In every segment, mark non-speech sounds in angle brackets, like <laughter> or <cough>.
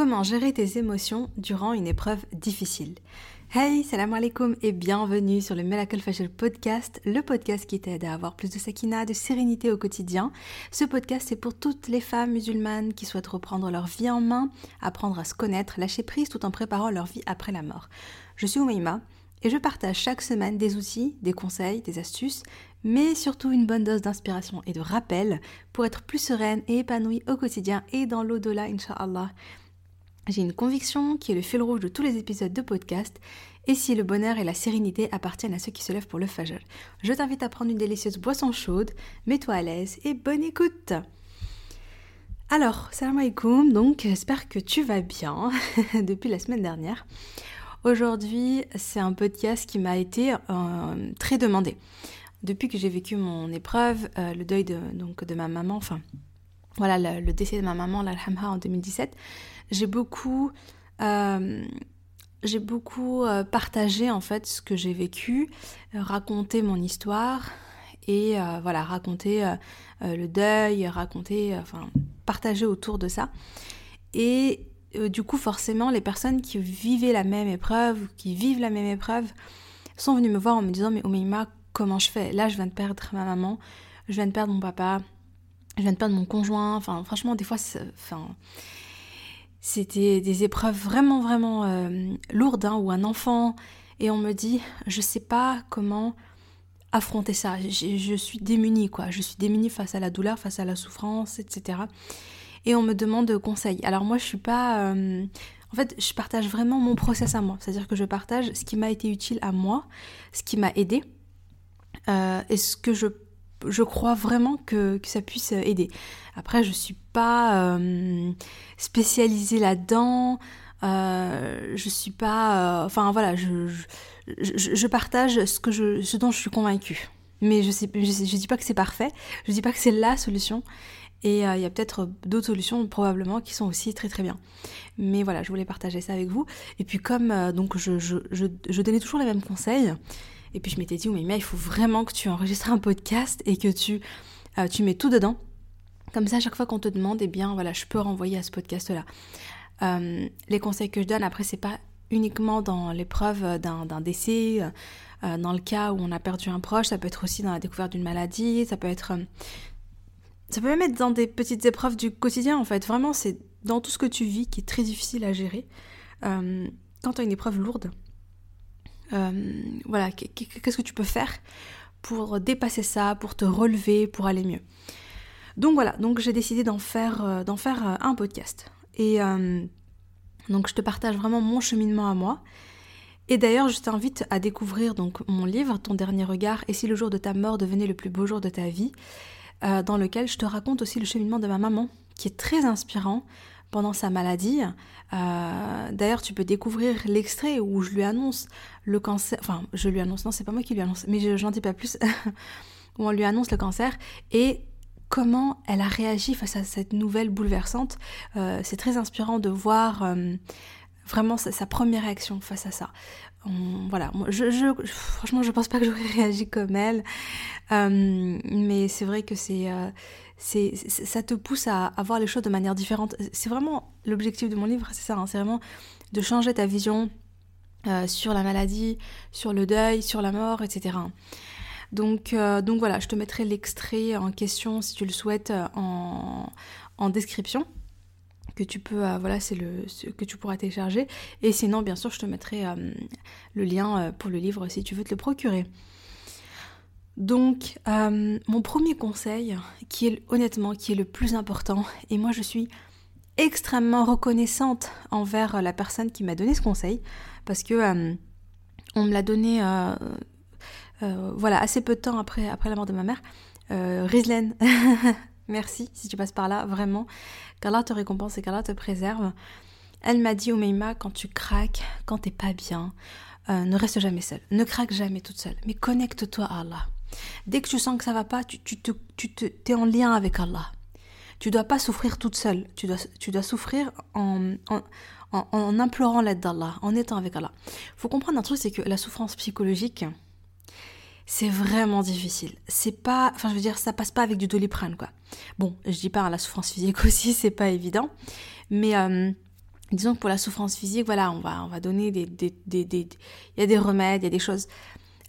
Comment gérer tes émotions durant une épreuve difficile Hey, salam alaikum et bienvenue sur le Miracle Fashion Podcast, le podcast qui t'aide à avoir plus de sakina, de sérénité au quotidien. Ce podcast, c'est pour toutes les femmes musulmanes qui souhaitent reprendre leur vie en main, apprendre à se connaître, lâcher prise tout en préparant leur vie après la mort. Je suis Oumaima et je partage chaque semaine des outils, des conseils, des astuces, mais surtout une bonne dose d'inspiration et de rappel pour être plus sereine et épanouie au quotidien et dans l'au-delà, Inch'Allah. J'ai une conviction qui est le fil rouge de tous les épisodes de podcast, et si le bonheur et la sérénité appartiennent à ceux qui se lèvent pour le fajr. Je t'invite à prendre une délicieuse boisson chaude, mets-toi à l'aise et bonne écoute Alors, salam alaikum, donc j'espère que tu vas bien <laughs> depuis la semaine dernière. Aujourd'hui, c'est un podcast qui m'a été euh, très demandé. Depuis que j'ai vécu mon épreuve, euh, le deuil de, donc, de ma maman, enfin voilà, le, décès de ma maman, l'Alhamha, en 2017, j'ai beaucoup, euh, euh, partagé en fait ce que j'ai vécu, raconté mon histoire et euh, voilà, raconter le deuil, raconter, enfin, partager autour de ça. Et du coup, forcément, les personnes qui vivaient la même épreuve, qui vivent la même épreuve, sont venues me voir en me disant Mais Omeima, comment je fais? Là, je viens de perdre ma maman, je viens de perdre mon papa, je viens de perdre mon conjoint. Enfin, franchement, des fois, enfin, c'était des épreuves vraiment, vraiment euh, lourdes, hein, ou un enfant, et on me dit, je sais pas comment affronter ça. Je, suis démunie, quoi. Je suis démunie face à la douleur, face à la souffrance, etc. Et on me demande conseil. Alors moi, je suis pas. Euh, en fait, je partage vraiment mon process à moi. C'est-à-dire que je partage ce qui m'a été utile à moi, ce qui m'a aidé, euh, et ce que je je crois vraiment que, ça puisse aider. Après, je suis pas euh, spécialisée là-dedans. Euh, je suis pas. Euh, enfin voilà, je, je, partage ce, dont je suis convaincue. Mais je, sais, je, dis pas que c'est parfait, je dis pas que c'est la solution. Et il y a peut-être d'autres solutions probablement qui sont aussi très très bien. Mais voilà, je voulais partager ça avec vous. Et puis comme donc je, je, donnais toujours les mêmes conseils, et puis je m'étais dit, oh, mais il faut vraiment que tu enregistres un podcast et que tu, euh, tu mets tout dedans. Comme ça, à chaque fois qu'on te demande, eh bien voilà, je peux renvoyer à ce podcast-là. Euh, les conseils que je donne, après, c'est pas uniquement dans l'épreuve d'un décès, euh, dans le cas où on a perdu un proche, ça peut être aussi dans la découverte d'une maladie, ça peut être. ça peut même être dans des petites épreuves du quotidien, en fait. Vraiment, c'est dans tout ce que tu vis qui est très difficile à gérer. quand tu as une épreuve lourde, euh, voilà, qu'est-ce que tu peux faire pour dépasser ça, pour te relever, pour aller mieux? Donc voilà, donc j'ai décidé d'en faire, euh, d'en faire euh, un podcast. Et donc je te partage vraiment mon cheminement à moi. Et d'ailleurs, je t'invite à découvrir donc mon livre, Ton dernier regard, et si le jour de ta mort devenait le plus beau jour de ta vie, dans lequel je te raconte aussi le cheminement de ma maman, qui est très inspirant pendant sa maladie. Euh, d'ailleurs, tu peux découvrir l'extrait où je lui annonce le cancer. Enfin, je lui annonce, non, c'est pas moi qui lui annonce, mais je n'en dis pas plus. <laughs> où on lui annonce le cancer et comment elle a réagi face à cette nouvelle bouleversante. Euh, c'est très inspirant de voir euh, vraiment sa, première réaction face à ça. voilà, je, je, franchement, pense pas que j'aurais <laughs> réagi comme elle, mais c'est vrai que c'est c'est, ça te pousse à, voir les choses de manière différente. C'est vraiment l'objectif de mon livre, c'est ça, hein, c'est vraiment de changer ta vision euh, sur la maladie, sur le deuil, sur la mort, etc. Donc, euh, donc voilà, je te mettrai l'extrait en question si tu le souhaites en, description que tu peux voilà c'est le que tu pourras télécharger et sinon bien sûr je te mettrai euh, le lien pour le livre si tu veux te le procurer. Donc, euh, mon premier conseil, qui est honnêtement, qui est le plus important, et moi je suis extrêmement reconnaissante envers la personne qui m'a donné ce conseil, parce que euh, on me l'a donné, euh, voilà, assez peu de temps après, après la mort de ma mère. Rizlen, <laughs> merci si tu passes par là, vraiment. Qu'Allah te récompense et qu'Allah te préserve. Elle m'a dit, Oumeima, quand tu craques, quand t'es pas bien, ne reste jamais seule, ne craque jamais toute seule, mais connecte-toi à Allah. Dès que tu sens que ça va pas, tu, tu, te, tu es en lien avec Allah. Tu dois pas souffrir toute seule. Tu dois, tu dois souffrir en, en, en, implorant l'aide d'Allah, en étant avec Allah. faut comprendre un truc, c'est que la souffrance psychologique, c'est vraiment difficile. C'est pas, enfin je veux dire, ça passe pas avec du doliprane quoi. Bon, je dis pas hein, la souffrance physique <laughs> aussi, c'est pas évident, mais euh, disons que pour la souffrance physique, voilà, on va, on va donner des, des, des, il y a des remèdes, il y a des choses.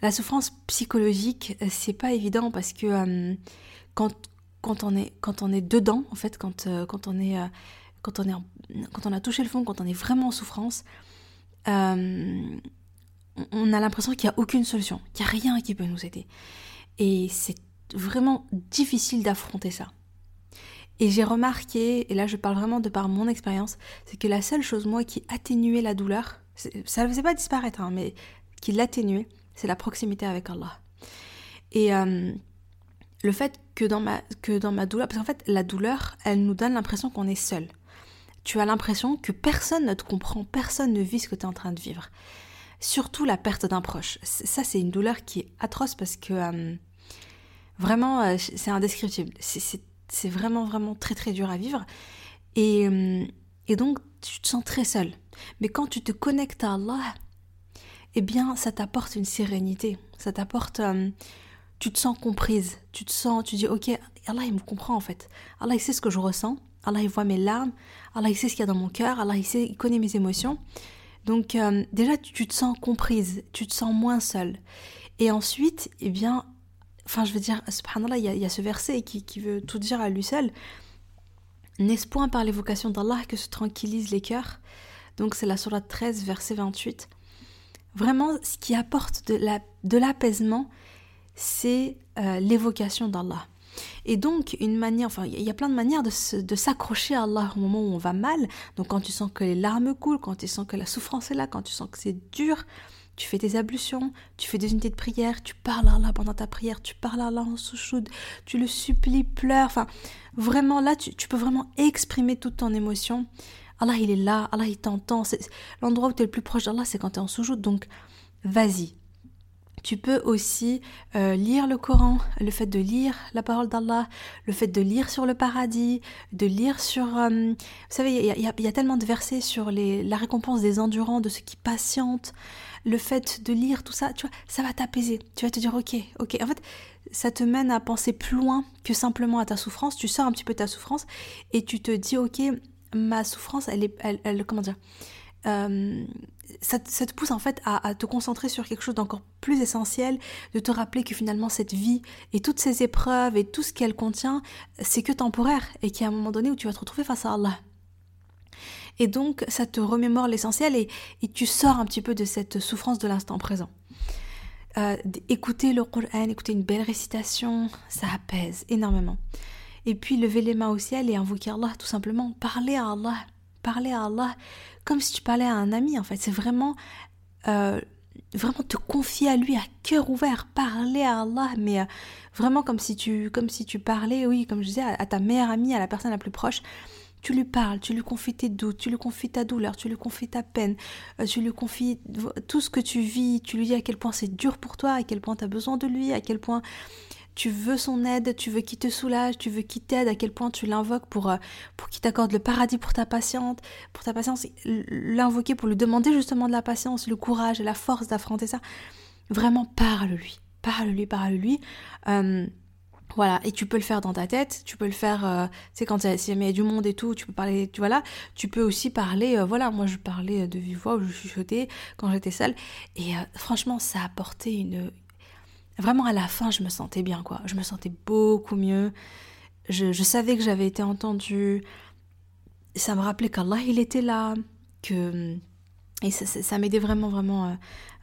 La souffrance psychologique, euh, c'est pas évident parce que euh, quand, quand on est, quand on est dedans, en fait, quand, quand on est, quand on est, quand on a touché le fond, quand on est vraiment en souffrance, on a l'impression qu'il n'y a aucune solution, qu'il n'y a rien qui peut nous aider. Et c'est vraiment difficile d'affronter ça. Et j'ai remarqué, et là je parle vraiment de par mon expérience, c'est que la seule chose, moi, qui atténuait la douleur, ça ne faisait pas disparaître, hein, mais qui l'atténuait, c'est la proximité avec Allah. Et euh, le fait que dans, ma, que dans ma douleur, parce qu'en fait, la douleur, elle nous donne l'impression qu'on est seul. Tu as l'impression que personne ne te comprend, personne ne vit ce que tu es en train de vivre. Surtout la perte d'un proche. Ça, c'est une douleur qui est atroce parce que euh, vraiment, euh, c'est indescriptible. C'est vraiment, vraiment très, très dur à vivre. Et, euh, et donc, tu te sens très seul. Mais quand tu te connectes à Allah, eh bien, ça t'apporte une sérénité. Ça t'apporte. Tu te sens comprise. Tu te sens. Tu dis, ok, Allah, il me comprend en fait. Allah, il sait ce que je ressens. Allah, il voit mes larmes. Allah, il sait ce qu'il y a dans mon cœur. Allah, sait, il connaît mes émotions. Donc, euh, déjà, tu, te sens comprise. Tu te sens moins seul. Et ensuite, eh bien, Enfin, je veux dire, subhanallah, il y, a, il y a ce verset qui, qui, veut tout dire à lui seul. N'est-ce point par l'évocation d'Allah que se tranquillisent les cœurs? Donc, c'est la Surah 13, verset 28. Vraiment, ce qui apporte de l'apaisement, c'est euh, l'évocation d'Allah. Et donc, une manière, enfin, il y a plein de manières de s'accrocher à Allah au moment où on va mal. Donc, quand tu sens que les larmes coulent, quand tu sens que la souffrance est là, quand tu sens que c'est dur, tu fais tes ablutions, tu fais des unités de prière, tu parles à Allah pendant ta prière, tu parles à Allah en souchoud, tu le supplies, pleures. Enfin, vraiment, là, tu, peux vraiment exprimer toute ton émotion. Allah, il est là, Allah, il t'entend. L'endroit où tu es le plus proche d'Allah, c'est quand tu es en soujoud. Donc, vas-y, tu peux aussi euh, lire le Coran, le fait de lire la parole d'Allah, le fait de lire sur le paradis, de lire sur... Euh, vous savez, il y, a tellement de versets sur la récompense des endurants, de ceux qui patientent. Le fait de lire tout ça, tu vois, ça va t'apaiser. Tu vas te dire, ok, ok. En fait, ça te mène à penser plus loin que simplement à ta souffrance. Tu sors un petit peu de ta souffrance et tu te dis, ok, ma souffrance, elle est... Elle, comment dire euh, ça, te pousse en fait à, te concentrer sur quelque chose d'encore plus essentiel, de te rappeler que finalement cette vie et toutes ces épreuves et tout ce qu'elle contient, c'est que temporaire et qu'il y a un moment donné où tu vas te retrouver face à Allah. Et donc ça te remémore l'essentiel et, tu sors un petit peu de cette souffrance de l'instant présent. Euh, écouter le Coran, écouter une belle récitation, ça apaise énormément. Et puis lever les mains au ciel et invoquer Allah tout simplement, parler à Allah, parler à Allah comme si tu parlais à un ami en fait. C'est vraiment, euh, vraiment te confier à lui à cœur ouvert, parler à Allah, mais euh, vraiment comme si tu, comme si tu parlais, oui, comme je disais, à, ta meilleure amie, à la personne la plus proche. Tu lui parles, tu lui confies tes doutes, tu lui confies ta douleur, tu lui confies ta peine, euh, tu lui confies tout ce que tu vis, tu lui dis à quel point c'est dur pour toi, à quel point tu as besoin de lui, à quel point tu veux son aide, tu veux qu'il te soulage, tu veux qu'il t'aide, à quel point tu l'invoques pour, euh, pour qu'il t'accorde le paradis pour ta patiente, pour ta patience, l'invoquer pour lui demander justement de la patience, le courage et la force d'affronter ça. Vraiment, parle-lui, parle-lui, parle-lui. Euh, voilà, et tu peux le faire dans ta tête, tu peux le faire, euh, tu sais, quand il y a du monde et tout, tu peux parler, tu vois là, tu peux aussi parler, voilà, moi je parlais de vive voix, je chuchotais quand j'étais seule, et franchement, ça a apporté une, vraiment à la fin, je me sentais bien, quoi. Je me sentais beaucoup mieux. Je, savais que j'avais été entendue. Ça me rappelait qu'Allah, il était là. Que... Et ça, m'aidait vraiment, vraiment euh,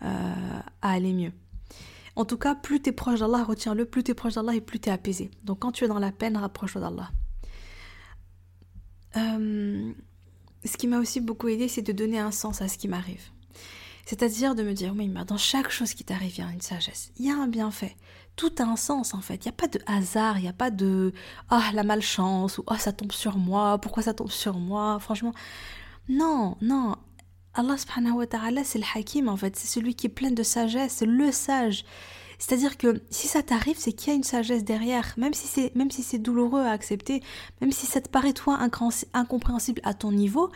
euh, à aller mieux. En tout cas, plus tu es proche d'Allah, retiens-le, plus tu es proche d'Allah et plus tu es apaisé. Donc quand tu es dans la peine, rapproche-toi d'Allah. Euh, ce qui m'a aussi beaucoup aidé, c'est de donner un sens à ce qui m'arrive. C'est-à-dire de me dire, oui, mais dans chaque chose qui t'arrive, il y a une sagesse, il y a un bienfait. Tout a un sens en fait. Il n'y a pas de hasard, il n'y a pas de ah la malchance ou ah ça tombe sur moi, pourquoi ça tombe sur moi? Franchement, non, non. Allah subhanahu wa ta'ala, c'est le hakim en fait, c'est celui qui est plein de sagesse, le sage. C'est-à-dire que si ça t'arrive, c'est qu'il y a une sagesse derrière, même si c'est même si c'est douloureux à accepter, même si ça te paraît toi incompréhensible à ton niveau,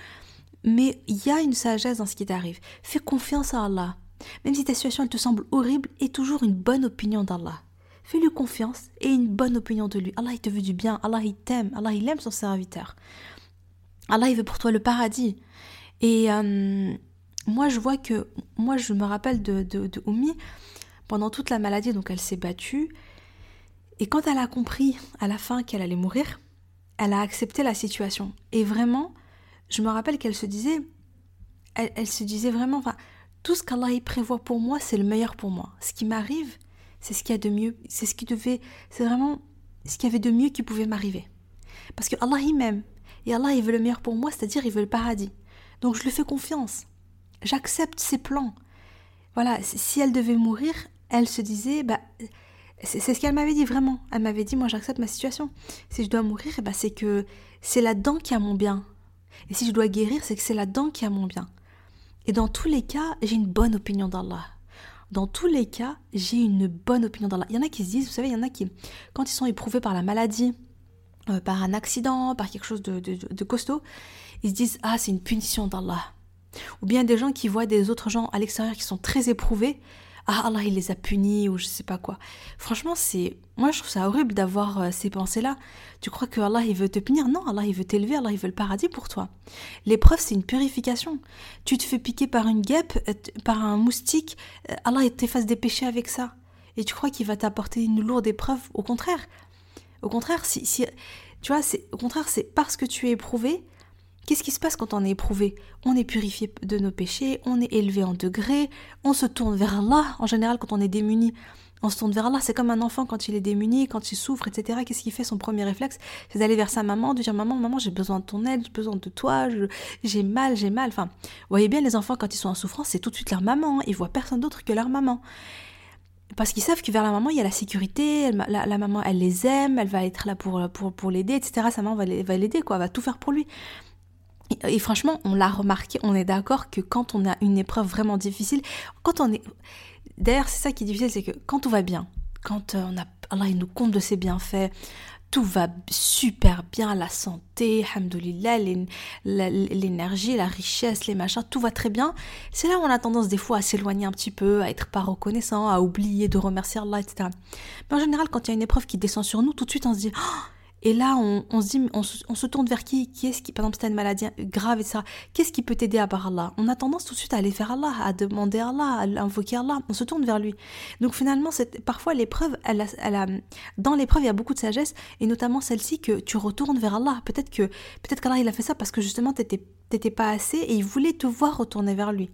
mais il y a une sagesse dans ce qui t'arrive. Fais confiance à Allah. Même si ta situation elle te semble horrible, aie toujours une bonne opinion d'Allah. Fais-lui confiance et une bonne opinion de lui. Allah, il te veut du bien. Allah, il t'aime. Allah, il aime son serviteur. Allah, il veut pour toi le paradis. Et euh, moi, je vois que, moi, je me rappelle de, de, pendant toute la maladie, donc elle s'est battue. Et quand elle a compris à la fin qu'elle allait mourir, elle a accepté la situation. Et vraiment, je me rappelle qu'elle se disait, elle, se disait vraiment, enfin, tout ce qu'Allah prévoit pour moi, c'est le meilleur pour moi. Ce qui m'arrive, c'est ce qu'il y a de mieux, c'est ce qui devait, c'est vraiment ce qu'il y avait de mieux qui pouvait m'arriver. Parce que Allah il m'aime et Allah il veut le meilleur pour moi, c'est-à-dire il veut le paradis. Donc je lui fais confiance. J'accepte ses plans. Voilà, si elle devait mourir, elle se disait, bah, c'est ce qu'elle m'avait dit vraiment. Elle m'avait dit, moi j'accepte ma situation. Si je dois mourir, bah, c'est que c'est là-dedans qu'il y a mon bien. Et si je dois guérir, c'est que c'est là-dedans qu'il y a mon bien. Et dans tous les cas, j'ai une bonne opinion d'Allah. Dans tous les cas, j'ai une bonne opinion d'Allah. Il y en a qui se disent, vous savez, il y en a qui, quand ils sont éprouvés par la maladie, euh, par un accident, par quelque chose de, de costaud, ils se disent, ah, c'est une punition d'Allah. Ou bien des gens qui voient des autres gens à l'extérieur qui sont très éprouvés ah Allah il les a punis ou je sais pas quoi. Franchement, c'est moi je trouve ça horrible d'avoir euh, ces pensées-là. Tu crois que Allah il veut te punir? Non, Allah il veut t'élever, Allah il veut le paradis pour toi. L'épreuve c'est une purification. Tu te fais piquer par une guêpe, euh, par un moustique, euh, Allah il t'efface des péchés avec ça. Et tu crois qu'il va t'apporter une lourde épreuve? Au contraire. Au contraire, si, si tu vois, c'est au contraire, c'est parce que tu es éprouvé Qu'est-ce qui se passe quand on est éprouvé? On est purifié de nos péchés, on est élevé en degrés, on se tourne vers Allah. En général, quand on est démuni, on se tourne vers Allah. C'est comme un enfant quand il est démuni, quand il souffre, etc. Qu'est-ce qu'il fait? Son premier réflexe, c'est d'aller vers sa maman, de dire Maman, maman, j'ai besoin de ton aide, j'ai besoin de toi, j'ai mal, j'ai mal. Enfin, vous voyez bien, les enfants, quand ils sont en souffrance, c'est tout de suite leur maman. Hein. Ils voient personne d'autre que leur maman. Parce qu'ils savent que vers la maman, il y a la sécurité, la, maman, elle les aime, elle va être là pour, l'aider, etc. Sa maman va l'aider, quoi, va tout faire pour lui. Et franchement, on l'a remarqué, on est d'accord que quand on a une épreuve vraiment difficile, quand on est... D'ailleurs, c'est ça qui est difficile, c'est que quand tout va bien, quand euh, on a... Allah il nous compte de ses bienfaits, tout va super bien, la santé, hamdoulillah, l'énergie, la richesse, les machins, tout va très bien. C'est là où on a tendance des fois à s'éloigner un petit peu, à être pas reconnaissant, à oublier de remercier Allah, etc. Mais en général, quand il y a une épreuve qui descend sur nous, tout de suite on se dit... Oh, et là, on, se dit, on se, tourne vers qui Qui est-ce qui, par exemple, si as une maladie grave, et ça, qu'est-ce qui peut t'aider à part Allah? On a tendance tout de suite à aller faire Allah, à demander Allah, à invoquer Allah. On se tourne vers lui. Donc finalement, parfois l'épreuve, dans l'épreuve, il y a beaucoup de sagesse, et notamment celle-ci que tu retournes vers Allah. Peut-être que peut-être qu'Allah il a fait ça parce que justement t'étais pas assez et il voulait te voir retourner vers lui.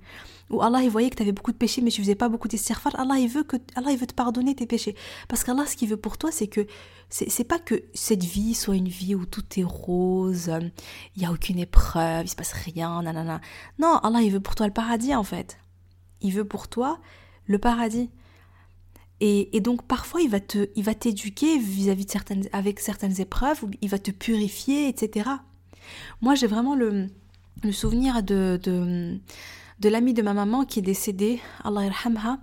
Ou Allah il voyait que tu avais beaucoup de péchés mais tu faisais pas beaucoup d'istighfar. Allah il veut que Allah il veut te pardonner tes péchés parce qu'Allah ce qu'il veut pour toi c'est que c'est pas que cette vie soit une vie où tout est rose, il y a aucune épreuve, il se passe rien, nanana. Non, Allah il veut pour toi le paradis en fait. Il veut pour toi le paradis. Et, et, donc parfois il va te, il va t'éduquer vis-à-vis de certaines, avec certaines épreuves, il va te purifier, etc. Moi j'ai vraiment le, le souvenir de, de, de l'ami de ma maman qui est décédé, Allah irhamha,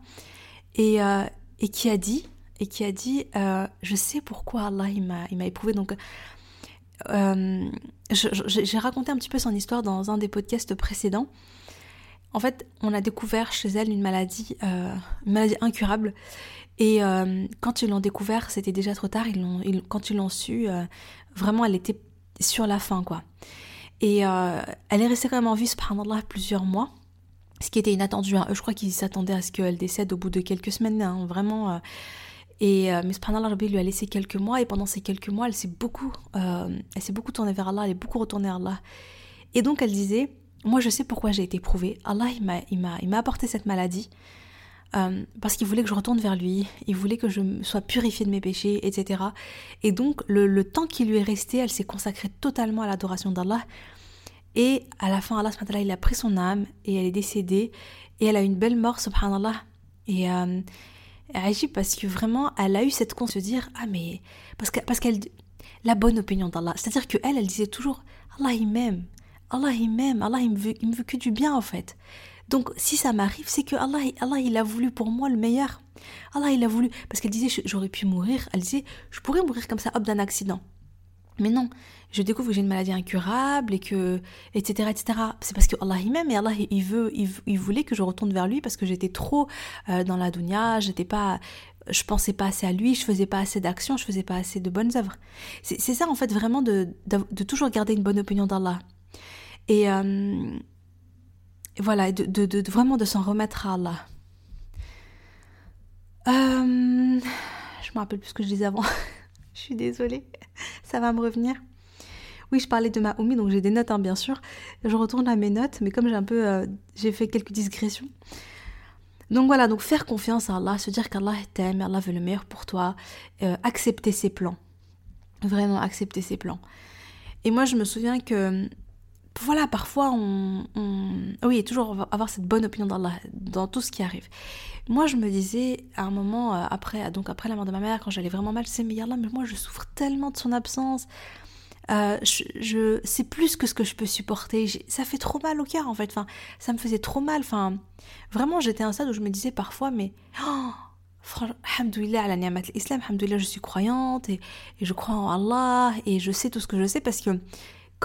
et, euh, et qui a dit, et qui a dit, euh, je sais pourquoi Allah il m'a, éprouvé. Donc, euh, j'ai raconté un petit peu son histoire dans un des podcasts précédents. En fait, on a découvert chez elle une maladie, une maladie incurable. Et quand ils l'ont découvert, c'était déjà trop tard. Quand ils l'ont su, vraiment, elle était sur la fin, quoi. Et elle est restée quand même en vie, subhanallah, plusieurs mois. Ce qui était inattendu. Hein. Je crois qu'ils s'attendaient à ce qu'elle décède au bout de quelques semaines, hein, vraiment. Euh. Et euh, mais subhanallah, lui a laissé quelques mois. Et pendant ces quelques mois, elle s'est beaucoup, elle s'est beaucoup tournée vers Allah. Elle est beaucoup retournée à Allah. Et donc, elle disait Moi, je sais pourquoi j'ai été éprouvée. Allah, il m'a apporté cette maladie. Euh, parce qu'il voulait que je retourne vers lui, il voulait que je sois purifiée de mes péchés, etc. Et donc le, temps qui lui est resté, elle s'est consacrée totalement à l'adoration d'Allah. Et à la fin, Allah il a pris son âme et elle est décédée et elle a une belle mort, subhanallah. Et euh, agit parce que vraiment, elle a eu cette conscience de dire ah mais parce que parce qu'elle la bonne opinion d'Allah, c'est-à-dire que elle, elle disait toujours Allah il m'aime, Allah il m'aime, Allah il me veut, il me veut que du bien en fait. Donc si ça m'arrive, c'est que Allah, Allah, il a voulu pour moi le meilleur. Allah, il a voulu. Parce qu'elle disait, j'aurais pu mourir. Elle disait, je pourrais mourir comme ça, hop, d'un accident. Mais non, je découvre que j'ai une maladie incurable et que, etc., etc. C'est parce que Allah il m'aime et Allah il veut, il, voulait que je retourne vers lui parce que j'étais trop euh, dans la dunya, j'étais pas, je pensais pas assez à lui, je faisais pas assez d'actions, je faisais pas assez de bonnes œuvres. C'est ça en fait vraiment de, toujours garder une bonne opinion d'Allah. Et, euh, voilà, de, vraiment de s'en remettre à Allah. Euh, je me rappelle plus ce que je disais avant. <laughs> je suis désolée, ça va me revenir. Oui, je parlais de ma Oumi, donc j'ai des notes, hein, bien sûr. Je retourne à mes notes, mais comme j'ai un peu, euh, j'ai fait quelques digressions. Donc voilà, donc faire confiance à Allah, se dire qu'Allah t'aime, Allah veut le meilleur pour toi, euh, accepter ses plans, vraiment accepter ses plans. Et moi, je me souviens que voilà, parfois on, Oui, toujours avoir cette bonne opinion dans tout ce qui arrive. Moi, je me disais à un moment, euh, après, donc après la mort de ma mère, quand j'allais vraiment mal, c'est mais Allah, mais moi je souffre tellement de son absence. Euh, je, c'est plus que ce que je peux supporter. Ça fait trop mal au cœur en fait. Enfin, ça me faisait trop mal. Enfin, vraiment, j'étais à un stade où je me disais parfois, mais oh, Alhamdoulilah à la ni'mat l'islam, je suis croyante et, et, je crois en Allah et je sais tout ce que je sais parce que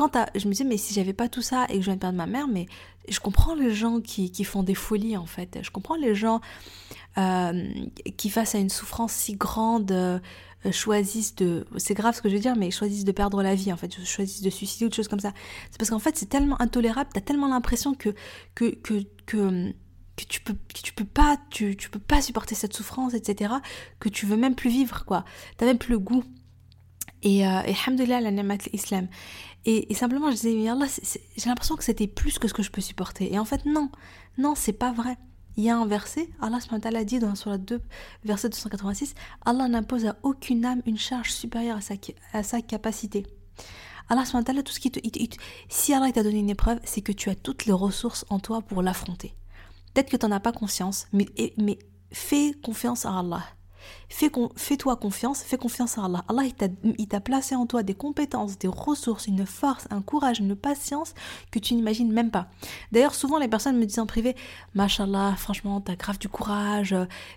quand je me disais, mais si j'avais pas tout ça et que je viens de perdre ma mère, mais je comprends les gens qui, qui font des folies en fait. Je comprends les gens euh, qui, face à une souffrance si grande, euh, choisissent de. C'est grave ce que je veux dire, mais choisissent de perdre la vie en fait, choisissent de suicider ou des choses comme ça. C'est parce qu'en fait, c'est tellement intolérable, t'as tellement l'impression que, que, que, que tu peux tu peux pas tu, tu peux pas supporter cette souffrance etc que tu veux même plus vivre quoi t'as même plus le goût et, euh, et alhamdoulilah la ni'mat et, simplement, je disais, mais Allah, j'ai l'impression que c'était plus que ce que je peux supporter. Et en fait, non, non, c'est pas vrai. Il y a un verset, Allah a dit dans la 2, verset 286, Allah n'impose à aucune âme une charge supérieure à sa, à capacité. Allah tout ce qui si Allah t'a donné une épreuve, c'est que tu as toutes les ressources en toi pour l'affronter. Peut-être que tu n'en as pas conscience, mais fais confiance à Allah. Fais-toi confiance, fais confiance à Allah. Allah, il t'a placé en toi des compétences, des ressources, une force, un courage, une patience que tu n'imagines même pas. D'ailleurs, souvent, les personnes me disent en privé, Mashallah, franchement, t'as grave du courage,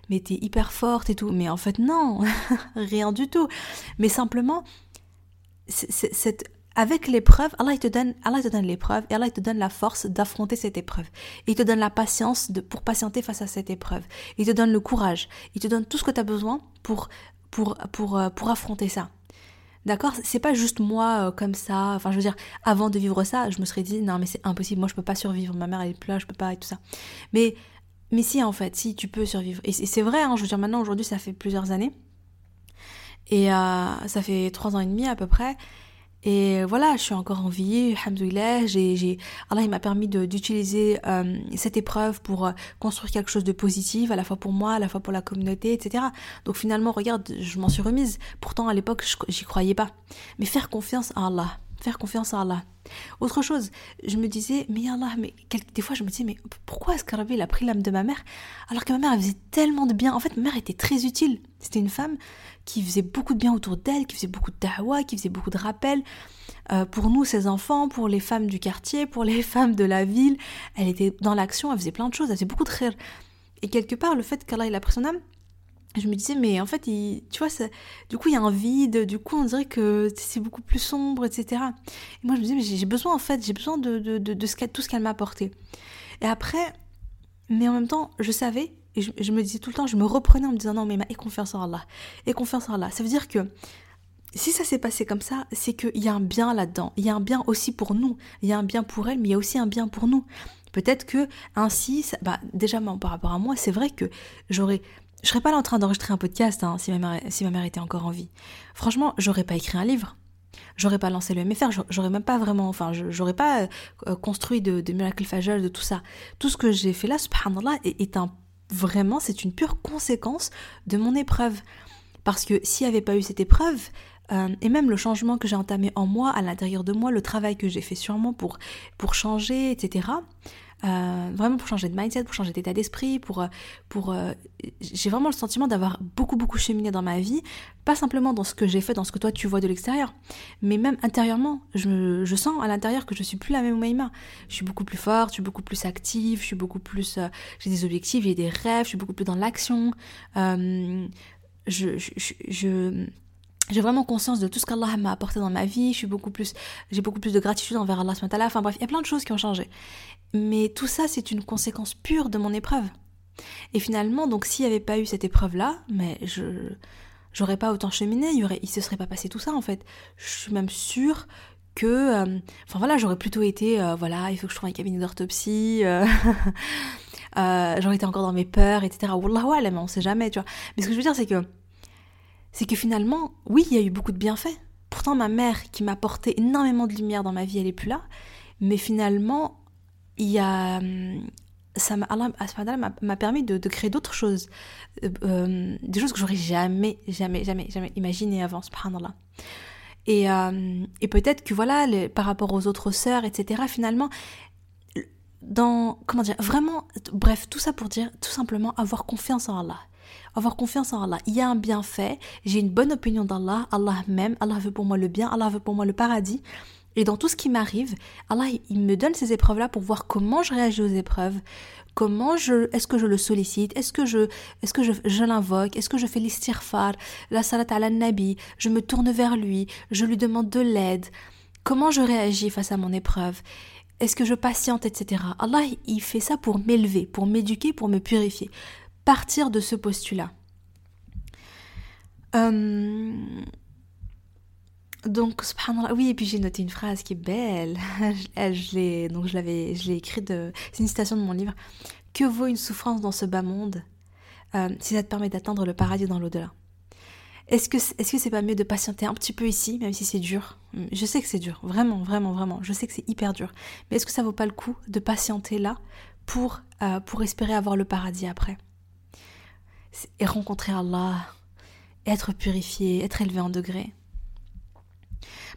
mais t'es hyper forte et tout. Mais en fait, non, <laughs> rien du tout. Mais simplement, cette avec l'épreuve, Allah, te donne, Allah te donne l'épreuve et Allah te donne la force d'affronter cette épreuve. Il te donne la patience pour patienter face à cette épreuve. Il te donne le courage. Il te donne tout ce que tu as besoin pour, pour, pour, euh, pour affronter ça. D'accord? C'est pas juste moi euh, comme ça. Enfin, je veux dire, avant de vivre ça, je me serais dit, non, mais c'est impossible. Moi, je peux pas survivre. Ma mère, elle est là, je peux pas et tout ça. Mais, mais si, en fait, si, tu peux survivre. Et c'est vrai, hein, je veux dire, maintenant, aujourd'hui, ça fait plusieurs années. Et euh, ça fait trois ans et demi à peu près. Et voilà, je suis encore en vie, alhamdoulilah, j'ai, Allah il m'a permis d'utiliser euh, cette épreuve pour euh, construire quelque chose de positif, à la fois pour moi, à la fois pour la communauté, etc. Donc finalement, regarde, je m'en suis remise. Pourtant, à l'époque, j'y croyais pas. Mais faire confiance à Allah, faire confiance à Allah. Autre chose, je me disais, mais Allah, mais des fois je me disais, mais pourquoi est-ce qu'Arabie a pris l'âme de ma mère alors que ma mère elle faisait tellement de bien En fait, ma mère était très utile. C'était une femme qui faisait beaucoup de bien autour d'elle, qui faisait beaucoup de da'wah, qui faisait beaucoup de rappels. Euh, pour nous, ses enfants, pour les femmes du quartier, pour les <laughs> femmes de la ville. Elle était dans l'action, elle faisait plein de choses, elle faisait beaucoup de rire. Et quelque part, le fait qu'Allah ait pris son âme, je me disais, mais en fait, tu vois, ça, du coup, il y a un vide, du coup, on dirait que c'est beaucoup plus sombre, etc. Et moi, je me disais, mais j'ai besoin, en fait, j'ai besoin de, de, de, tout ce qu'elle m'a apporté. Et après, mais en même temps, je savais, et je, me disais tout le temps, je me reprenais en me disant, non, mais aie confiance en Allah, aie confiance en Allah. Ça veut dire que si ça s'est passé comme ça, c'est qu'il y a un bien là-dedans. Il y a un bien aussi pour nous. Il y a un bien pour elle, mais il y a aussi un bien pour nous. Peut-être que ainsi, bah, déjà par rapport à moi, c'est vrai que j'aurais je serais pas là en train d'enregistrer un podcast hein, si, ma mère, si ma mère était encore en vie. Franchement, j'aurais pas écrit un livre. J'aurais pas lancé le MFR, j'aurais même pas vraiment, enfin, j'aurais pas euh, construit de, de Miracle de tout ça. Tout ce que j'ai fait là, subhanallah, est, est un, vraiment, c'est une pure conséquence de mon épreuve. Parce que s'il n'y avait pas eu cette épreuve, euh, et même le changement que j'ai entamé en moi, à l'intérieur de moi, le travail que j'ai fait sur moi pour, pour changer, etc., euh, vraiment pour changer de mindset, pour changer d'état d'esprit, pour, euh, pour euh, j'ai vraiment le sentiment d'avoir beaucoup beaucoup cheminé dans ma vie, pas simplement dans ce que j'ai fait, dans ce que toi tu vois de l'extérieur, mais même intérieurement, je, je sens à l'intérieur que je suis plus la même Maïma. Je suis beaucoup plus forte, je suis beaucoup plus active, je suis beaucoup plus, j'ai des objectifs, j'ai des rêves, je suis beaucoup plus dans l'action. je, je j'ai vraiment conscience de tout ce qu'Allah m'a apporté dans ma vie, je suis beaucoup plus, j'ai beaucoup plus de gratitude envers Allah, enfin bref, il y a plein de choses qui ont changé. Mais tout ça, c'est une conséquence pure de mon épreuve. Et finalement, donc s'il n'y avait pas eu cette épreuve-là, mais je j'aurais pas autant cheminé, il, y aurait, se serait pas passé tout ça en fait. Je suis même sûre que, euh, enfin voilà, j'aurais plutôt été, euh, voilà, il faut que je trouve un cabinet d'orthopsie, euh, <laughs> j'aurais été encore dans mes peurs, etc. Wallah mais on sait jamais, tu vois. Mais ce que je veux dire, c'est que, c'est que finalement, oui, il y a eu beaucoup de bienfaits. Pourtant, ma mère, qui m'a apporté énormément de lumière dans ma vie, elle est plus là. Mais finalement, il y a, hum, ça m'a, m'a permis de, créer d'autres choses, des choses que j'aurais jamais, jamais, jamais, jamais imaginé avant, subhanallah. Et, euh, et peut-être que voilà, par rapport aux autres sœurs, etc., finalement, dans, comment dire, vraiment, bref, tout ça pour dire tout simplement avoir confiance en Allah. Avoir confiance en Allah. Il y a un bienfait, j'ai une bonne opinion d'Allah, Allah m'aime, Allah veut pour moi le bien, Allah veut pour moi le paradis. Et dans tout ce qui m'arrive, Allah, il me donne ces épreuves-là pour voir comment je réagis aux épreuves, Comment je, est-ce que je le sollicite Est-ce que je, est-ce que je, je l'invoque Est-ce que je fais l'istighfar, la salat la nabi Je me tourne vers lui, je lui demande de l'aide. Comment je réagis face à mon épreuve? Est-ce que je patiente, etc. Allah, il fait ça pour m'élever, pour m'éduquer, pour me purifier. Partir de ce postulat. Euh, donc, subhanallah, oui, et puis j'ai noté une phrase qui est belle. <laughs> je, l'ai, donc je l'avais, je l'ai écrite, c'est une citation de mon livre. Que vaut une souffrance dans ce bas monde euh, si ça te permet d'atteindre le paradis dans l'au-delà? Est-ce que, est-ce que c'est pas mieux de patienter un petit peu ici, même si c'est dur? Je sais que c'est dur, vraiment, vraiment, vraiment. Je sais que c'est hyper dur. Mais est-ce que ça vaut pas le coup de patienter là pour, euh, pour espérer avoir le paradis après? Et rencontrer Allah, être purifié, être élevé en degrés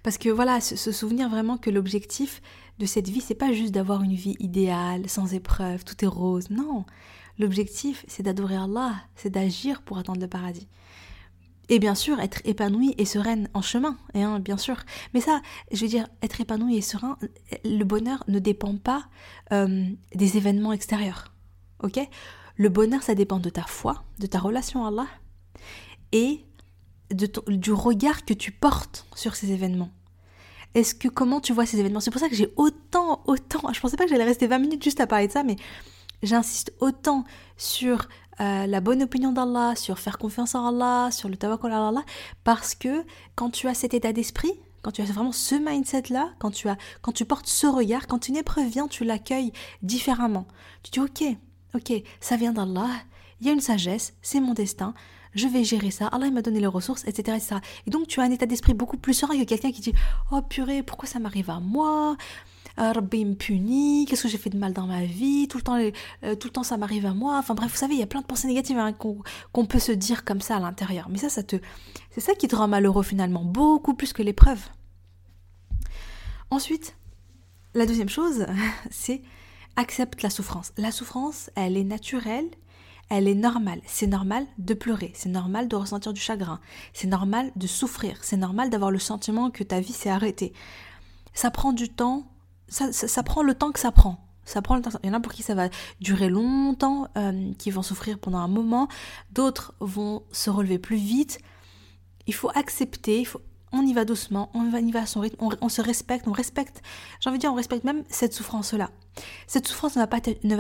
parce que voilà, se, souvenir vraiment que l'objectif de cette vie, c'est pas juste d'avoir une vie idéale, sans épreuves, tout est rose. Non. L'objectif, c'est d'adorer Allah, c'est d'agir pour atteindre le paradis. Et bien sûr, être épanouie et sereine en chemin, hein, bien sûr. Mais ça, je veux dire, être épanouie et serein, le bonheur ne dépend pas euh, des événements extérieurs. Ok? Le bonheur, ça dépend de ta foi, de ta relation à Allah et du regard que tu portes sur ces événements. Est-ce que comment tu vois ces événements? C'est pour ça que j'ai autant, autant. Je pensais pas que j'allais rester 20 minutes juste à parler de ça, mais j'insiste autant sur euh, la bonne opinion d'Allah, sur faire confiance en Allah, sur le tawakkul à Allah, parce que quand tu as cet état d'esprit, quand tu as vraiment ce mindset-là, quand tu as, quand tu portes ce regard, quand une épreuve vient, tu l'accueilles différemment. Tu dis ok, ok, ça vient d'Allah, il y a une sagesse, c'est mon destin, je vais gérer ça, Allah m'a donné les ressources, etc.. Et donc tu as un état d'esprit beaucoup plus serein que quelqu'un qui dit Oh purée, pourquoi ça m'arrive à moi? Euh, Rabbi me punit, qu'est-ce que j'ai fait de mal dans ma vie, tout le temps, euh, tout le temps ça m'arrive à moi. Enfin bref, vous savez, il y a plein de pensées négatives hein, qu'on peut se dire comme ça à l'intérieur. Mais ça, ça te, c'est ça qui te rend malheureux finalement, beaucoup plus que l'épreuve. Ensuite, la deuxième chose, <laughs> c'est accepte la souffrance. La souffrance, elle est naturelle elle est normale. C'est normal de pleurer, c'est normal de ressentir du chagrin, c'est normal de souffrir, c'est normal d'avoir le sentiment que ta vie s'est arrêtée. Ça prend du temps, ça, prend le temps que ça prend. Ça prend le temps. Il y en a pour qui ça va durer longtemps, euh, qui vont souffrir pendant un moment. D'autres vont se relever plus vite. Il faut accepter, on y va doucement, on y va à son rythme, on, se respecte, on respecte, j'ai envie de dire, on respecte même cette souffrance-là. Cette souffrance ne va,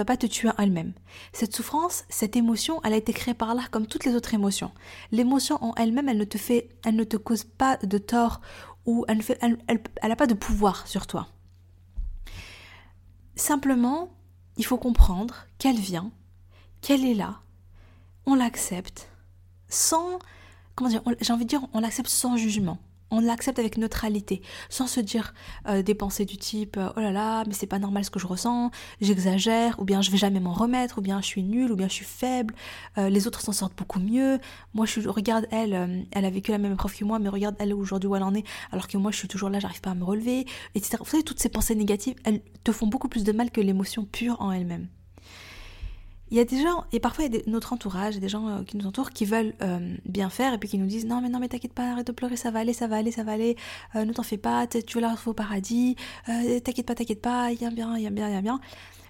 pas te, tuer en elle-même. Cette souffrance, cette émotion, elle a été créée par là comme toutes les autres émotions. L'émotion en elle-même, elle ne te fait, elle ne te cause pas de tort ou elle n'a pas de pouvoir sur toi. Simplement, il faut comprendre qu'elle vient, qu'elle est là, on l'accepte, sans, dire, j'ai envie de dire, on l'accepte sans jugement on l'accepte avec neutralité, sans se dire euh, des pensées du type euh, oh là là, mais c'est pas normal ce que je ressens, j'exagère, ou bien je vais jamais m'en remettre, ou bien je suis nulle, ou bien je suis faible, euh, les autres s'en sortent beaucoup mieux, moi je regarde elle, elle a vécu la même épreuve que moi, mais regarde elle aujourd'hui où elle en est, alors que moi je suis toujours là, j'arrive pas à me relever, etc. Vous savez, toutes ces pensées négatives, elles te font beaucoup plus de mal que l'émotion pure en elle-même. Il y a des gens, et parfois il y a notre entourage, des gens euh, qui nous entourent, qui veulent euh, bien faire et puis qui nous disent non mais non mais t'inquiète pas, arrête de pleurer, ça va aller, ça va aller, ça va aller, euh, ne t'en fais pas, tu vas retrouver au paradis, t'inquiète pas, t'inquiète pas, il y a bien, il y a bien, il y a bien.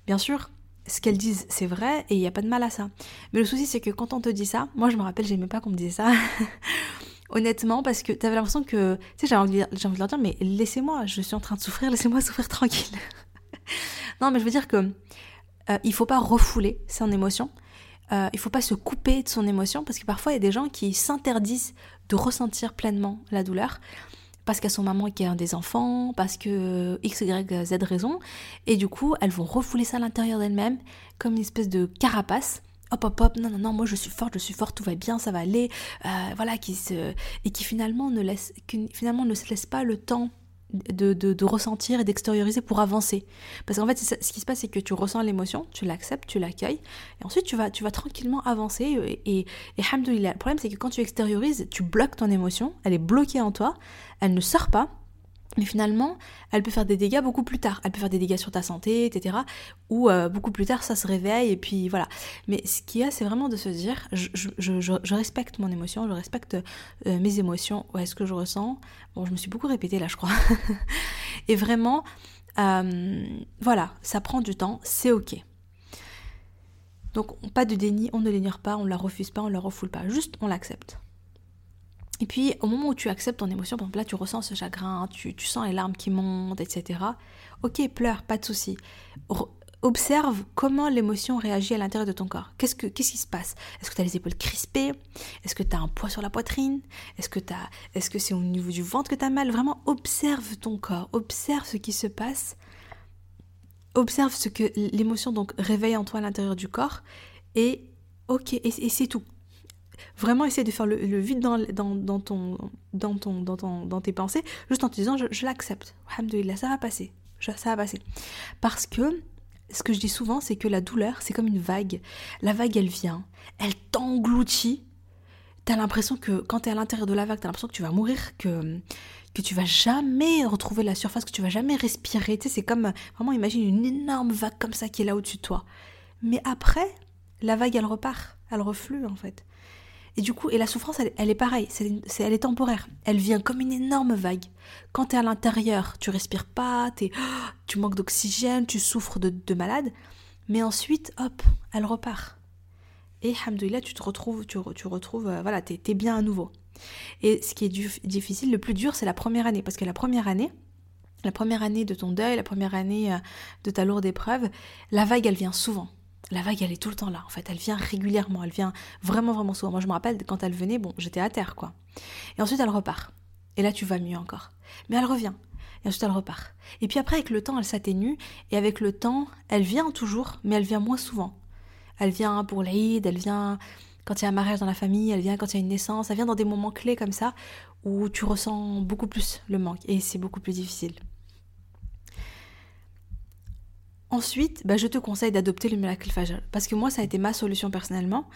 Bien sûr, ce qu'elles disent c'est vrai et il n'y a pas de mal à ça. Mais le souci c'est que quand on te dit ça, moi je me rappelle, j'aimais pas qu'on me disait ça. <laughs> Honnêtement, parce que t'avais l'impression que, tu sais, j'ai envie, envie de leur dire, mais laissez-moi, je suis en train de souffrir, laissez-moi souffrir tranquille. <laughs> non, mais je veux dire que euh, il faut pas refouler son émotion. Euh, il faut pas se couper de son émotion parce que parfois il y a des gens qui s'interdisent de ressentir pleinement la douleur parce qu'elles sont maman qui a des enfants, parce que X, Y, Z raison. Et du coup, elles vont refouler ça à l'intérieur d'elles-mêmes comme une espèce de carapace hop hop hop non non non moi je suis forte je suis forte tout va bien ça va aller euh, voilà qui et qui finalement ne laisse qui finalement ne se laisse pas le temps de, de, ressentir et d'extérioriser pour avancer. Parce qu'en fait, ce qui se passe, c'est que tu ressens l'émotion, tu l'acceptes, tu l'accueilles, et ensuite tu vas, tu vas tranquillement avancer. Et, et, et Le problème, c'est que quand tu extériorises, tu bloques ton émotion, elle est bloquée en toi, elle ne sort pas, mais finalement, elle peut faire des dégâts beaucoup plus tard. Elle peut faire des dégâts sur ta santé, etc. Ou euh, beaucoup plus tard, ça se réveille, et puis voilà. Mais ce qu'il y a, c'est vraiment de se dire, je, respecte mon émotion, je respecte euh, mes émotions, où est-ce que je ressens. Bon, je me suis beaucoup répétée là, je crois. <laughs> et vraiment, euh, voilà, ça prend du temps, c'est ok. Donc, pas de déni, on ne l'ignore pas, on la refuse pas, on la refoule pas, juste on l'accepte. Et puis, au moment où tu acceptes ton émotion, par exemple, là, tu ressens ce chagrin, tu, sens les larmes qui montent, etc. Ok, pleure, pas de souci. Observe comment l'émotion réagit à l'intérieur de ton corps. Qu'est-ce, que, qu'est-ce qui se passe? Est-ce que tu as les épaules crispées? Est-ce que tu as un poids sur la poitrine? Est-ce que, que c'est au niveau du ventre que tu as mal? Vraiment, observe ton corps, observe ce qui se passe. Observe ce que l'émotion donc réveille en toi à l'intérieur du corps. Et ok, et c'est tout vraiment essayer de faire le, vide dans, ton, dans, ton, dans, tes pensées, juste en te disant je, l'accepte. Alhamdulillah, ça va passer. ça va passer. Parce que ce que je dis souvent, c'est que la douleur, c'est comme une vague. La vague, elle vient, elle t'engloutit. T'as l'impression que quand t'es à l'intérieur de la vague, t'as l'impression que tu vas mourir, que, que tu vas jamais retrouver la surface, que tu vas jamais respirer. Tu sais, c'est comme, vraiment, imagine une énorme vague comme ça qui est là au-dessus de toi. Mais après, la vague, elle repart, elle reflue en fait. Et du coup, et la souffrance, elle, est pareille, elle est temporaire. Elle vient comme une énorme vague. Quand tu es à l'intérieur, tu respires pas, <gasps> tu manques d'oxygène, tu souffres de, malade. Mais ensuite, hop, elle repart. Et hamdoulilah, tu te retrouves, tu, retrouves, euh, voilà, t'es es bien à nouveau. Et ce qui est difficile, le plus dur, c'est la première année. Parce que la première année, la première année de ton deuil, la première année euh, de ta lourde épreuve, la vague, elle vient souvent la vague, elle est tout le temps là, en fait. Elle vient régulièrement, elle vient vraiment, vraiment souvent. Moi, je me rappelle, quand elle venait, bon, j'étais à terre, quoi. Et ensuite, elle repart. Et là, tu vas mieux encore. Mais elle revient. Et ensuite, elle repart. Et puis après, avec le temps, elle s'atténue. Et avec le temps, elle vient toujours, mais elle vient moins souvent. Elle vient pour l'Aïd, elle vient quand il y a un mariage dans la famille, elle vient quand il y a une naissance, elle vient dans des moments clés comme ça, où tu ressens beaucoup plus le manque. Et c'est beaucoup plus difficile. Ensuite, bah, je te conseille d'adopter le miracle Fajr parce que moi, ça a été ma solution personnellement.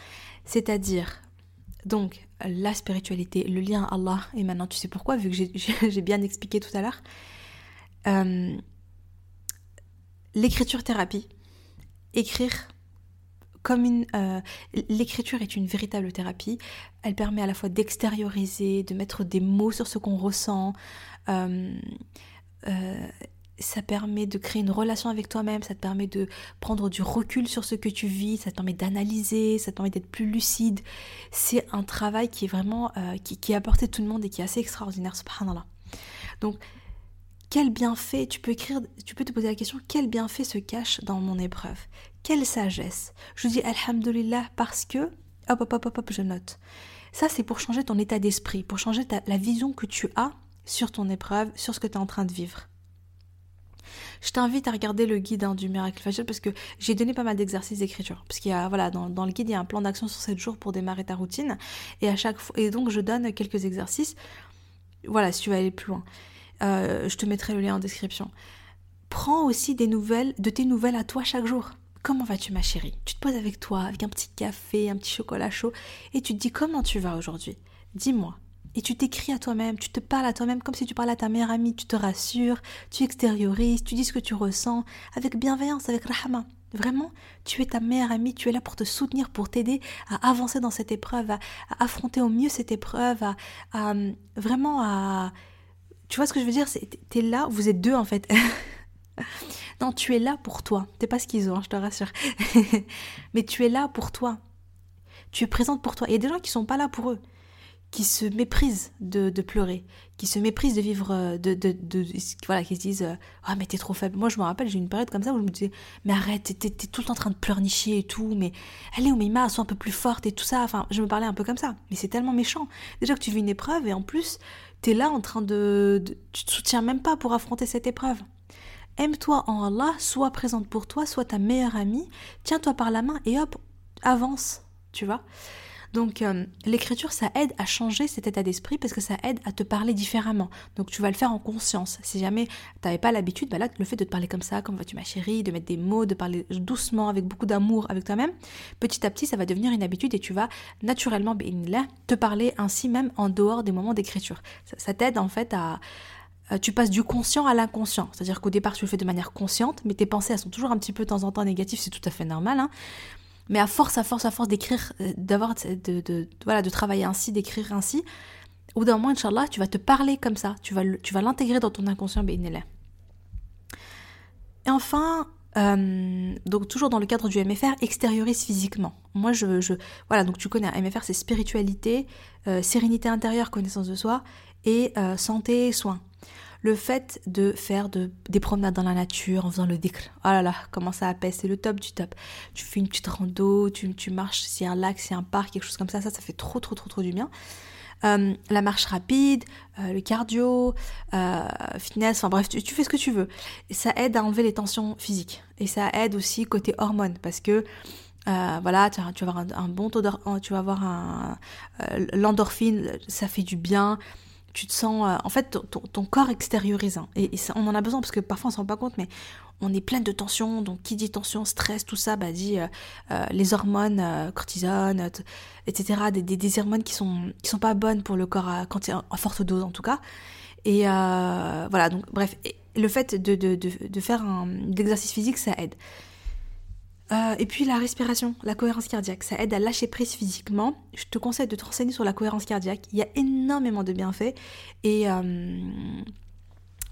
C'est-à-dire, donc, la spiritualité, le lien à Allah, et maintenant tu sais pourquoi, vu que <laughs> j'ai bien expliqué tout à l'heure. Euh, l'écriture thérapie. Écrire comme une. Euh, l'écriture est une véritable thérapie. Elle permet à la fois d'extérioriser, de mettre des mots sur ce qu'on ressent. Euh, ça permet de créer une relation avec toi-même, ça te permet de prendre du recul sur ce que tu vis, ça te permet d'analyser, ça te permet d'être plus lucide. C'est un travail qui est vraiment, euh, qui, est apporté tout le monde et qui est assez extraordinaire, subhanallah. Donc, quel bienfait, tu peux écrire, tu peux te poser la question, quel bienfait se cache dans mon épreuve? Quelle sagesse? Je dis Alhamdulillah parce que, hop, hop, hop, hop, hop je note. Ça, c'est pour changer ton état d'esprit, pour changer la vision que tu as sur ton épreuve, sur ce que tu es en train de vivre. Je t'invite à regarder le guide hein, du Miracle Facial parce que j'ai donné pas mal d'exercices d'écriture. Parce qu'il y a, voilà, dans, le guide, il y a un plan d'action sur 7 jours pour démarrer ta routine. Et à chaque fois, et donc je donne quelques exercices. Voilà, si tu veux aller plus loin. Euh, je te mettrai le lien en description. Prends aussi des nouvelles, de tes nouvelles à toi chaque jour. Comment vas-tu ma chérie? Tu te poses avec toi, avec un petit café, un petit chocolat chaud, et tu te dis comment tu vas aujourd'hui? Dis-moi, et tu t'écris à toi-même, tu te parles à toi-même comme si tu parlais à ta meilleure amie, tu te rassures, tu extériorises, tu dis ce que tu ressens, avec bienveillance, avec rahama. Vraiment, tu es ta meilleure amie, tu es là pour te soutenir, pour t'aider à avancer dans cette épreuve, à, affronter au mieux cette épreuve, à, vraiment à... Tu vois ce que je veux dire? Tu es là, vous êtes deux en fait. <laughs> non, tu es là pour toi. T'es pas ont, hein, je te rassure. <laughs> Mais tu es là pour toi. Tu es présente pour toi. Il y a des gens qui sont pas là pour eux qui se méprisent de, pleurer, qui se méprisent de vivre, euh, de, voilà, qui se disent euh, ah mais t'es trop faible. Moi je me rappelle, j'ai une période comme ça où je me disais mais arrête, t'es, tout le temps en train de pleurnicher et tout, mais allez, Oumima, sois un peu plus forte et tout ça. Enfin, je me parlais un peu comme ça, mais c'est tellement méchant. Déjà que tu vis une épreuve et en plus tu es là en train de, de, Tu te soutiens même pas pour affronter cette épreuve. Aime-toi en Allah, sois présente pour toi, sois ta meilleure amie, tiens-toi par la main et hop, avance, tu vois. Donc euh, l'écriture, ça aide à changer cet état d'esprit parce que ça aide à te parler différemment. Donc tu vas le faire en conscience. Si jamais tu n'avais pas l'habitude, bah le fait de te parler comme ça, comme vas-tu ma chérie, de mettre des mots, de parler doucement, avec beaucoup d'amour avec toi-même, petit à petit, ça va devenir une habitude et tu vas naturellement, là, te parler ainsi même en dehors des moments d'écriture. Ça, t'aide en fait à euh, tu passes du conscient à l'inconscient. C'est-à-dire qu'au départ, tu le fais de manière consciente, mais tes pensées, elles sont toujours un petit peu de temps en temps négatives, c'est tout à fait normal. Hein. Mais à force, à force, à force d'écrire, euh, d'avoir, de, de, voilà, de travailler ainsi, d'écrire ainsi, au bout d'un moment, Inch'Allah, tu vas te parler comme ça. Tu vas, tu vas l'intégrer dans ton inconscient, Et enfin, euh, donc toujours dans le cadre du MFR, extériorise physiquement. Moi, je, je voilà, donc tu connais, MFR, c'est spiritualité, euh, sérénité intérieure, connaissance de soi et santé, soins le fait de faire de, des promenades dans la nature en faisant le dhikr. Oh là là, comment ça apaise, c'est le top du top. Tu fais une petite rando, tu, marches, s'il y a un lac, s'il y a un parc, quelque chose comme ça, ça, ça fait trop, trop, trop, trop du bien. Euh, la marche rapide, euh, le cardio, euh, fitness, enfin bref, tu, fais ce que tu veux. Et ça aide à enlever les tensions physiques. Et ça aide aussi côté hormones, parce que voilà, tu, vas avoir un, bon taux d'endorphine, tu vas avoir l'endorphine, ça fait du bien tu te sens, euh, en fait, ton, corps extériorise. Hein. et, on en a besoin parce que parfois on s'en rend pas compte, mais on est plein de tensions. Donc, qui dit tension, stress, tout ça, bah, dit euh, euh, les hormones, cortisone, etc. Des, des, hormones qui sont qui sont pas bonnes pour le corps quand c'est en forte dose en tout cas. Et voilà, donc bref, le fait de, de, de, de faire un, l'exercice physique, ça aide. Euh, et puis la respiration, la cohérence cardiaque, ça aide à lâcher prise physiquement. Je te conseille de te renseigner sur la cohérence cardiaque. Il y a énormément de bienfaits. Et euh,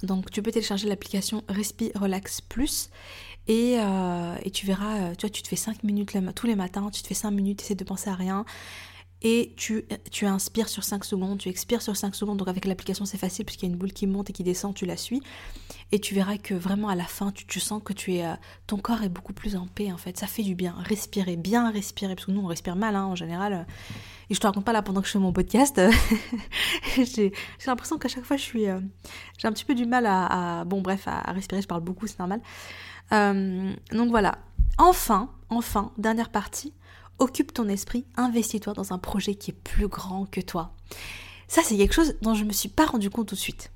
donc tu peux télécharger l'application Respi Relax Plus. Et, euh, tu verras, tu vois, tu te fais 5 minutes tous les matins, tu te fais 5 minutes, essaie de penser à rien et tu, tu inspires sur 5 secondes, tu expires sur 5 secondes. Donc avec l'application c'est facile puisqu'il y a une boule qui monte et qui descend, tu la suis. Et tu verras que vraiment à la fin, tu, tu sens que tu es, euh, ton corps est beaucoup plus en paix en fait. Ça fait du bien. Respirer, bien respirer. Parce que nous on respire mal hein, en général. Et je te raconte pas là pendant que je fais mon podcast. <laughs> j'ai l'impression qu'à chaque fois je suis... Euh, j'ai un petit peu du mal à, bon bref, à, respirer. Je parle beaucoup, c'est normal. Euh, donc voilà. Enfin, enfin, dernière partie occupe ton esprit, investis-toi dans un projet qui est plus grand que toi. Ça, c'est quelque chose dont je ne me suis pas rendu compte tout de suite.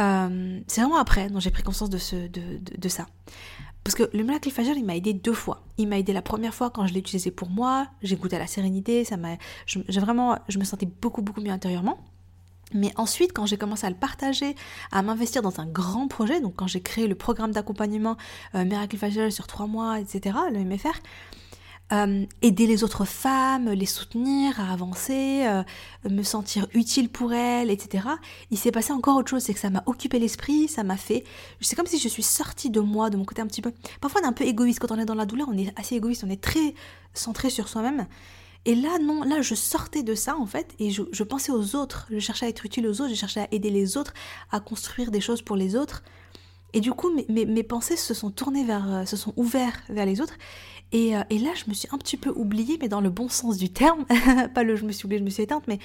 Euh, c'est vraiment après dont j'ai pris conscience de, ce, de, ça. Parce que le Miracle Fajr, il m'a aidé deux fois. Il m'a aidé la première fois quand je l'ai utilisé pour moi, j'ai goûté à la sérénité, ça m'a, j'ai vraiment, je me sentais beaucoup beaucoup mieux intérieurement. Mais ensuite, quand j'ai commencé à le partager, à m'investir dans un grand projet, donc quand j'ai créé le programme d'accompagnement euh, Miracle Fajr sur trois mois, etc., le MFR, euh, aider les autres femmes, les soutenir à avancer, euh, me sentir utile pour elles, etc. Il s'est passé encore autre chose, c'est que ça m'a occupé l'esprit, ça m'a fait... C'est comme si je suis sortie de moi, de mon côté un petit peu... Parfois on est un peu égoïste, quand on est dans la douleur, on est assez égoïste, on est très centré sur soi-même. Et là, non, là, je sortais de ça, en fait, et je, pensais aux autres. Je cherchais à être utile aux autres, je cherchais à aider les autres, à construire des choses pour les autres. Et du coup, mes, mes, pensées se sont tournées vers, euh, se sont ouvertes vers les autres. Euh, et, là, je me suis un petit peu oubliée, mais dans le bon sens du terme. <laughs> pas le je me suis oubliée, je me suis éteinte, mais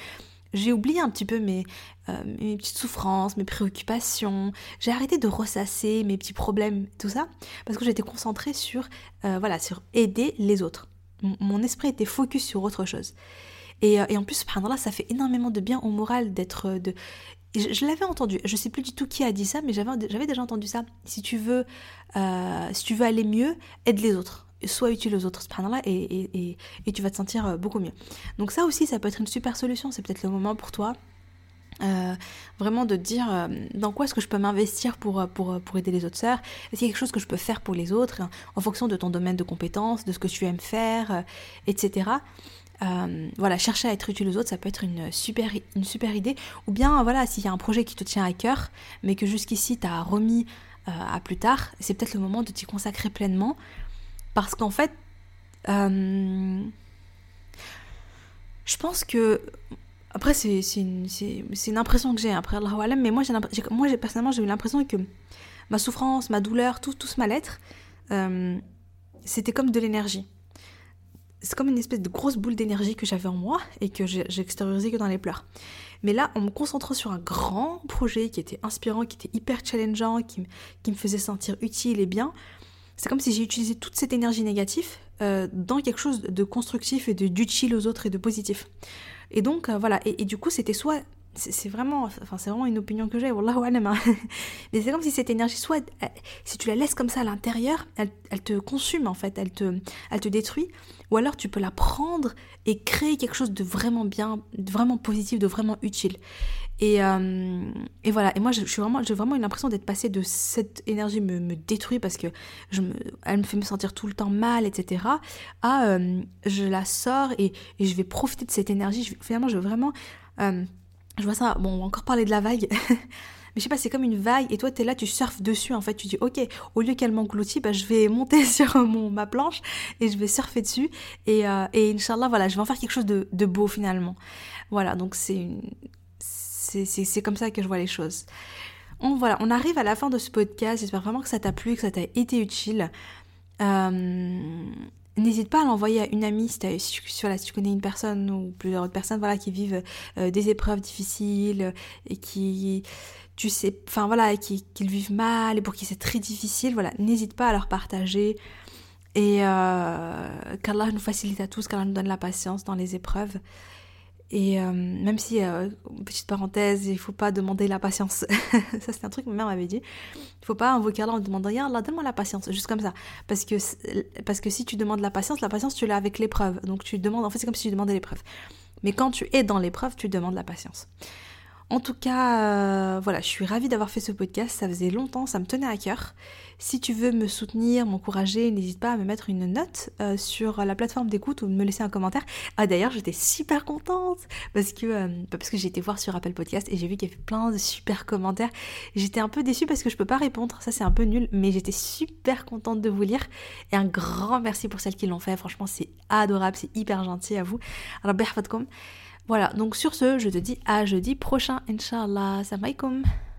j'ai oublié un petit peu mes, euh, mes petites souffrances, mes préoccupations. J'ai arrêté de ressasser mes petits problèmes, tout ça, parce que j'étais concentrée sur, euh, voilà, sur aider les autres. mon esprit était focus sur autre chose. Et, en plus, là, ça fait énormément de bien au moral d'être, de, je, l'avais entendu, je sais plus du tout qui a dit ça, mais j'avais déjà entendu ça. Si tu veux, si tu veux aller mieux, aide les autres sois utile aux autres subhanallah et, et, et, tu vas te sentir euh, beaucoup mieux. Donc ça aussi, ça peut être une super solution, c'est peut-être le moment pour toi. Euh, vraiment de dire euh, dans quoi est-ce que je peux m'investir pour, pour, pour aider les autres sœurs? Est-ce qu'il y a quelque chose que je peux faire pour les autres en fonction de ton domaine de compétences, de ce que tu aimes faire, etc. voilà, chercher à être utile aux autres, ça peut être une super, une super idée. Ou bien, voilà, s'il y a un projet qui te tient à cœur, mais que jusqu'ici tu as remis à plus tard, c'est peut-être le moment de t'y consacrer pleinement parce qu'en fait, euh, je pense que. Après, c'est une, une, impression que j'ai, après Allah mais moi, moi personnellement, j'ai eu l'impression que ma souffrance, ma douleur, tout, tout ce mal-être, euh, c'était comme de l'énergie. c'est comme une espèce de grosse boule d'énergie que j'avais en moi et que j'ai extériorisé que dans les pleurs. Mais là, en me concentrant sur un grand projet qui était inspirant, qui était hyper challengeant, qui, me faisait sentir utile et bien, c'est comme si j'ai utilisé toute cette énergie négative euh, dans quelque chose de constructif et d'utile aux autres et de positif. Et donc, euh, voilà. Et, du coup, c'était soit c'est vraiment, enfin, c'est vraiment une opinion que j'ai, wallahu alam. Hein. <laughs> Mais c'est comme si cette énergie, soit, si tu la laisses comme ça à l'intérieur, elle, te consume en fait, elle te, elle te détruit. Ou alors tu peux la prendre et créer quelque chose de vraiment bien, de vraiment positif, de vraiment utile. Et, euh, et voilà. Et moi, je, vraiment, j'ai vraiment une l'impression d'être passée de cette énergie me, me détruit parce que je me, elle me fait me sentir tout le temps mal, etc. À euh, je la sors et, je vais profiter de cette énergie. Finalement, je veux vraiment euh, je vois ça, bon, on va encore parler de la vague. <laughs> Mais je sais pas, c'est comme une vague et toi tu es là, tu surfes dessus en fait. Tu dis, ok, au lieu qu'elle m'engloutit, bah, je vais monter <laughs> sur mon, ma planche et je vais surfer dessus. Et, euh, et Inch'Allah, voilà, je vais en faire quelque chose de, de beau finalement. Voilà, donc c'est c'est comme ça que je vois les choses. On, voilà, on arrive à la fin de ce podcast. J'espère vraiment que ça t'a plu, que ça t'a été utile. Euh, N'hésite pas à l'envoyer à une amie si, si, si, tu connais une personne ou plusieurs autres personnes voilà, qui vivent euh, des épreuves difficiles et qui, tu sais, enfin voilà, qui, qui le vivent mal et pour qui c'est très difficile. Voilà, n'hésite pas à leur partager et euh, qu'Allah nous facilite à tous, qu'Allah nous donne la patience dans les épreuves. Et euh, même si, euh, petite parenthèse, il faut pas demander la patience. <laughs> ça, c'est un truc que ma mère m'avait dit. Il faut pas invoquer Allah en demandant Allah, donne-moi la patience, juste comme ça. Parce que, parce que si tu demandes la patience, la patience, tu l'as avec l'épreuve. Donc tu demandes, en fait, c'est comme si tu demandais l'épreuve. Mais quand tu es dans l'épreuve, tu demandes la patience. En tout cas, euh, voilà, je suis ravie d'avoir fait ce podcast. Ça faisait longtemps, ça me tenait à cœur. Si tu veux me soutenir, m'encourager, n'hésite pas à me mettre une note euh, sur la plateforme d'écoute ou me laisser un commentaire. Ah d'ailleurs, j'étais super contente parce que euh, bah, parce que j'ai été voir sur Apple Podcast et j'ai vu qu'il y avait plein de super commentaires. J'étais un peu déçue parce que je peux pas répondre, ça c'est un peu nul, mais j'étais super contente de vous lire et un grand merci pour celles qui l'ont fait. Franchement, c'est adorable, c'est hyper gentil à vous. Alors, voilà, donc sur ce, je te dis à jeudi prochain, Inch'Allah. Salam alaikum.